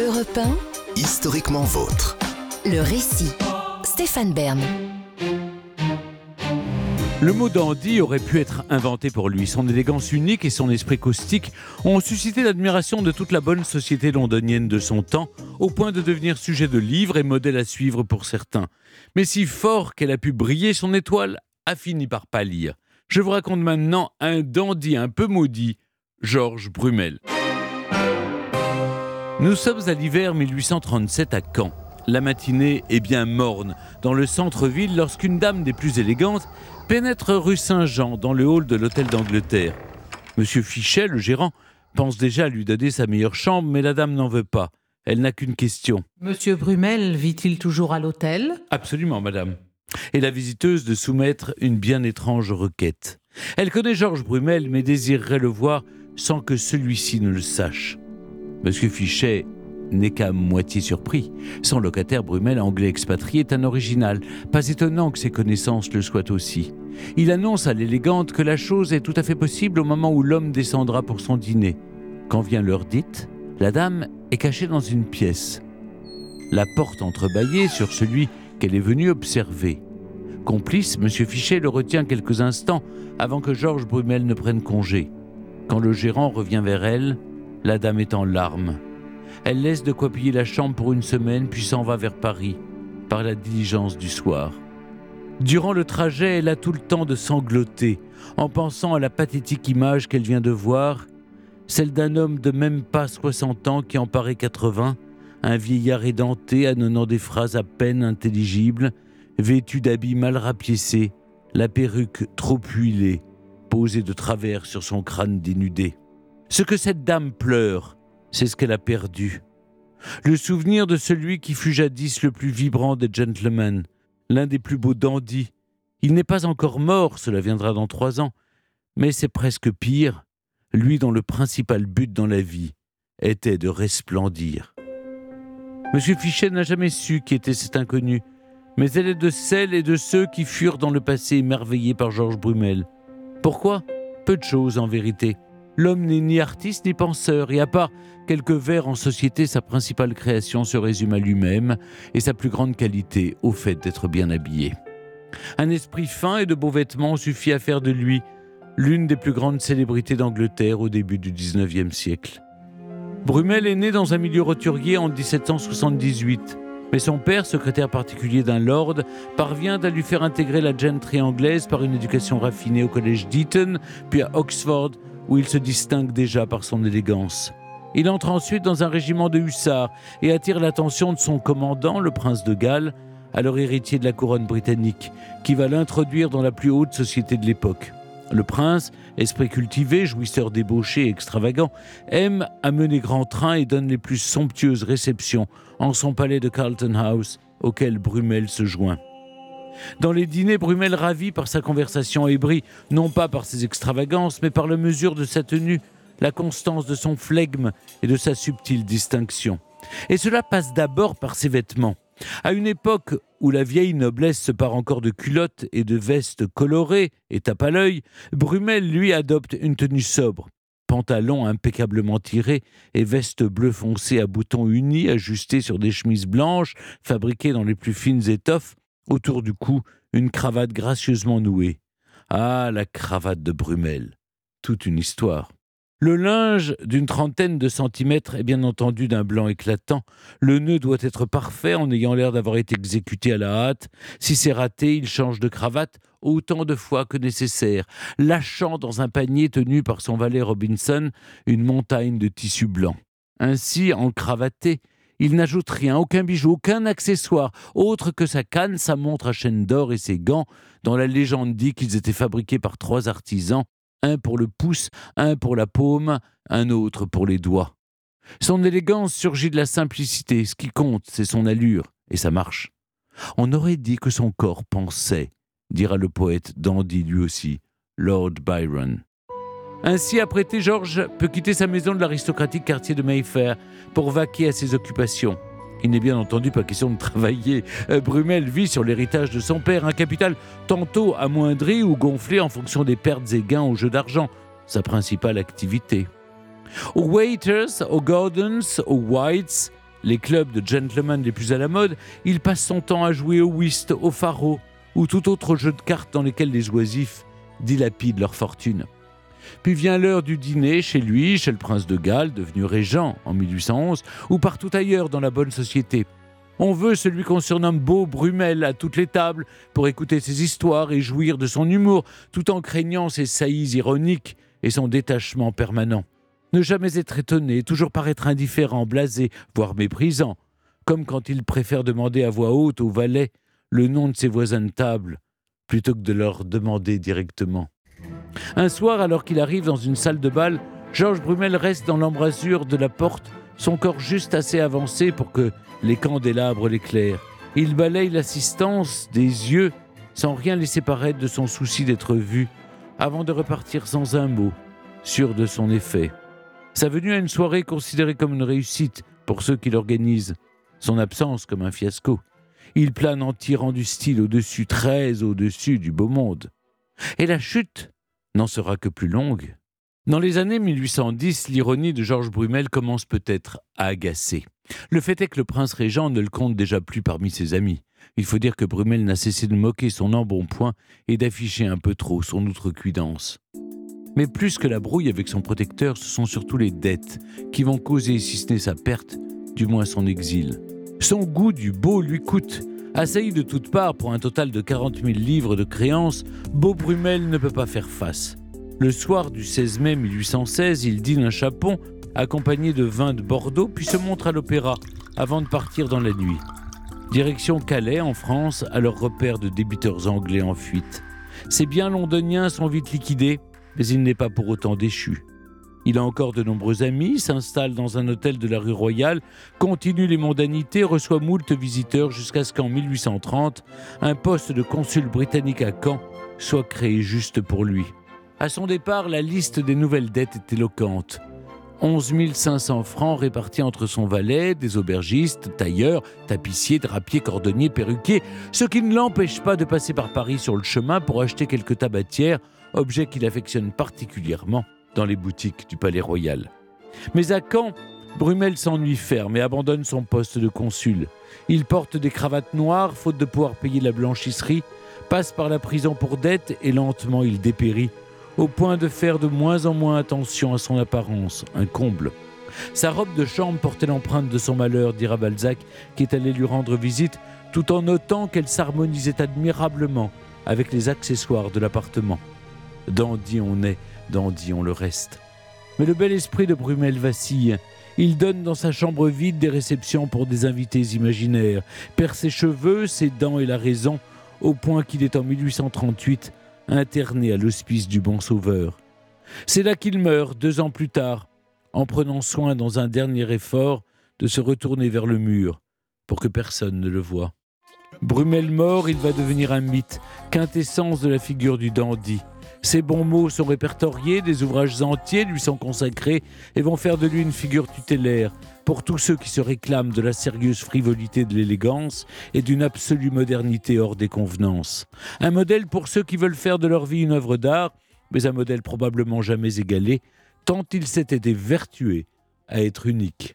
Europe 1, Historiquement vôtre. le récit. Stéphane Bern. Le mot dandy aurait pu être inventé pour lui. Son élégance unique et son esprit caustique ont suscité l'admiration de toute la bonne société londonienne de son temps, au point de devenir sujet de livres et modèle à suivre pour certains. Mais si fort qu'elle a pu briller, son étoile a fini par pâlir. Je vous raconte maintenant un dandy un peu maudit, Georges Brumel. Nous sommes à l'hiver 1837 à Caen. La matinée est bien morne dans le centre-ville lorsqu'une dame des plus élégantes pénètre rue Saint-Jean dans le hall de l'hôtel d'Angleterre. Monsieur Fichet, le gérant, pense déjà à lui donner sa meilleure chambre, mais la dame n'en veut pas. Elle n'a qu'une question. Monsieur Brumel vit-il toujours à l'hôtel? Absolument, madame. Et la visiteuse de soumettre une bien étrange requête. Elle connaît Georges Brumel, mais désirerait le voir sans que celui-ci ne le sache. Monsieur Fichet n'est qu'à moitié surpris. Son locataire Brumel, anglais expatrié, est un original. Pas étonnant que ses connaissances le soient aussi. Il annonce à l'élégante que la chose est tout à fait possible au moment où l'homme descendra pour son dîner. Quand vient l'heure dite, la dame est cachée dans une pièce. La porte entrebâillée sur celui qu'elle est venue observer. Complice, M. Fichet le retient quelques instants avant que Georges Brumel ne prenne congé. Quand le gérant revient vers elle, la dame est en larmes. Elle laisse de quoi payer la chambre pour une semaine, puis s'en va vers Paris, par la diligence du soir. Durant le trajet, elle a tout le temps de sangloter, en pensant à la pathétique image qu'elle vient de voir, celle d'un homme de même pas 60 ans qui en paraît 80, un vieillard édenté, annonnant des phrases à peine intelligibles, vêtu d'habits mal rapiécés, la perruque trop huilée, posée de travers sur son crâne dénudé. Ce que cette dame pleure, c'est ce qu'elle a perdu. Le souvenir de celui qui fut jadis le plus vibrant des gentlemen, l'un des plus beaux dandys. Il n'est pas encore mort, cela viendra dans trois ans, mais c'est presque pire, lui dont le principal but dans la vie était de resplendir. Monsieur Fichet n'a jamais su qui était cet inconnu, mais elle est de celles et de ceux qui furent dans le passé émerveillés par Georges Brumel. Pourquoi? Peu de choses en vérité. L'homme n'est ni artiste ni penseur, et à part quelques vers en société, sa principale création se résume à lui-même et sa plus grande qualité au fait d'être bien habillé. Un esprit fin et de beaux vêtements suffit à faire de lui l'une des plus grandes célébrités d'Angleterre au début du XIXe siècle. Brumel est né dans un milieu roturier en 1778, mais son père, secrétaire particulier d'un lord, parvient à lui faire intégrer la gentry anglaise par une éducation raffinée au collège d'Eton, puis à Oxford, où il se distingue déjà par son élégance. Il entre ensuite dans un régiment de hussards et attire l'attention de son commandant, le prince de Galles, alors héritier de la couronne britannique, qui va l'introduire dans la plus haute société de l'époque. Le prince, esprit cultivé, jouisseur débauché et extravagant, aime à mener grand train et donne les plus somptueuses réceptions en son palais de Carlton House, auquel Brumel se joint. Dans les dîners, Brumel ravit par sa conversation ébrie, non pas par ses extravagances, mais par la mesure de sa tenue, la constance de son flegme et de sa subtile distinction. Et cela passe d'abord par ses vêtements. À une époque où la vieille noblesse se part encore de culottes et de vestes colorées et tape à l'œil, Brumel, lui, adopte une tenue sobre. Pantalon impeccablement tiré et veste bleu foncé à boutons unis ajustés sur des chemises blanches fabriquées dans les plus fines étoffes, autour du cou une cravate gracieusement nouée. Ah, la cravate de Brumel. Toute une histoire. Le linge d'une trentaine de centimètres est bien entendu d'un blanc éclatant. Le nœud doit être parfait en ayant l'air d'avoir été exécuté à la hâte. Si c'est raté, il change de cravate autant de fois que nécessaire, lâchant dans un panier tenu par son valet Robinson une montagne de tissu blanc. Ainsi, encravaté, il n'ajoute rien, aucun bijou, aucun accessoire, autre que sa canne, sa montre à chaîne d'or et ses gants, dont la légende dit qu'ils étaient fabriqués par trois artisans, un pour le pouce, un pour la paume, un autre pour les doigts. Son élégance surgit de la simplicité, ce qui compte, c'est son allure et sa marche. On aurait dit que son corps pensait, dira le poète dandy lui aussi, Lord Byron. Ainsi apprêté, Georges peut quitter sa maison de l'aristocratique quartier de Mayfair pour vaquer à ses occupations. Il n'est bien entendu pas question de travailler. Euh, Brumel vit sur l'héritage de son père, un capital tantôt amoindri ou gonflé en fonction des pertes et gains au jeu d'argent, sa principale activité. Aux Waiters, aux Gordons, aux Whites, les clubs de gentlemen les plus à la mode, il passe son temps à jouer au whist, au faro ou tout autre jeu de cartes dans lesquels les oisifs dilapident leur fortune. Puis vient l'heure du dîner chez lui, chez le prince de Galles, devenu régent en 1811, ou partout ailleurs dans la bonne société. On veut celui qu'on surnomme Beau Brumel à toutes les tables pour écouter ses histoires et jouir de son humour, tout en craignant ses saillies ironiques et son détachement permanent. Ne jamais être étonné, toujours paraître indifférent, blasé, voire méprisant, comme quand il préfère demander à voix haute aux valets le nom de ses voisins de table, plutôt que de leur demander directement. Un soir, alors qu'il arrive dans une salle de bal, Georges Brumel reste dans l'embrasure de la porte, son corps juste assez avancé pour que les candélabres l'éclairent. Il balaye l'assistance des yeux sans rien laisser paraître de son souci d'être vu, avant de repartir sans un mot, sûr de son effet. Sa venue à une soirée considérée comme une réussite pour ceux qui l'organisent, son absence comme un fiasco. Il plane en tirant du style au-dessus, très au-dessus du beau monde. Et la chute n'en sera que plus longue. Dans les années 1810, l'ironie de Georges Brumel commence peut-être à agacer. Le fait est que le prince régent ne le compte déjà plus parmi ses amis. Il faut dire que Brumel n'a cessé de moquer son embonpoint et d'afficher un peu trop son outrecuidance. Mais plus que la brouille avec son protecteur, ce sont surtout les dettes qui vont causer, si ce n'est sa perte, du moins son exil. Son goût du beau lui coûte. Assailli de toutes parts pour un total de 40 000 livres de créances, Beau Brumel ne peut pas faire face. Le soir du 16 mai 1816, il dîne un chapon accompagné de vin de Bordeaux, puis se montre à l'opéra avant de partir dans la nuit. Direction Calais, en France, à leur repère de débiteurs anglais en fuite. Ses biens londoniens sont vite liquidés mais il n'est pas pour autant déchu. Il a encore de nombreux amis, s'installe dans un hôtel de la rue Royale, continue les mondanités, reçoit moult visiteurs jusqu'à ce qu'en 1830, un poste de consul britannique à Caen soit créé juste pour lui. À son départ, la liste des nouvelles dettes est éloquente. 11 500 francs répartis entre son valet, des aubergistes, tailleurs, tapissiers, drapiers, cordonniers, perruquiers, ce qui ne l'empêche pas de passer par Paris sur le chemin pour acheter quelques tabatières objet qu'il affectionne particulièrement dans les boutiques du Palais Royal. Mais à Caen, Brumel s'ennuie ferme et abandonne son poste de consul. Il porte des cravates noires, faute de pouvoir payer la blanchisserie, passe par la prison pour dette et lentement il dépérit, au point de faire de moins en moins attention à son apparence, un comble. Sa robe de chambre portait l'empreinte de son malheur, dira Balzac, qui est allé lui rendre visite, tout en notant qu'elle s'harmonisait admirablement avec les accessoires de l'appartement. Dandy on est, dandy on le reste. Mais le bel esprit de Brumel vacille. Il donne dans sa chambre vide des réceptions pour des invités imaginaires, perd ses cheveux, ses dents et la raison, au point qu'il est en 1838 interné à l'hospice du Bon Sauveur. C'est là qu'il meurt, deux ans plus tard, en prenant soin dans un dernier effort de se retourner vers le mur pour que personne ne le voie. Brumel mort, il va devenir un mythe, quintessence de la figure du dandy. Ses bons mots sont répertoriés, des ouvrages entiers lui sont consacrés et vont faire de lui une figure tutélaire pour tous ceux qui se réclament de la sérieuse frivolité de l'élégance et d'une absolue modernité hors des convenances. Un modèle pour ceux qui veulent faire de leur vie une œuvre d'art, mais un modèle probablement jamais égalé, tant il s'était vertué à être unique.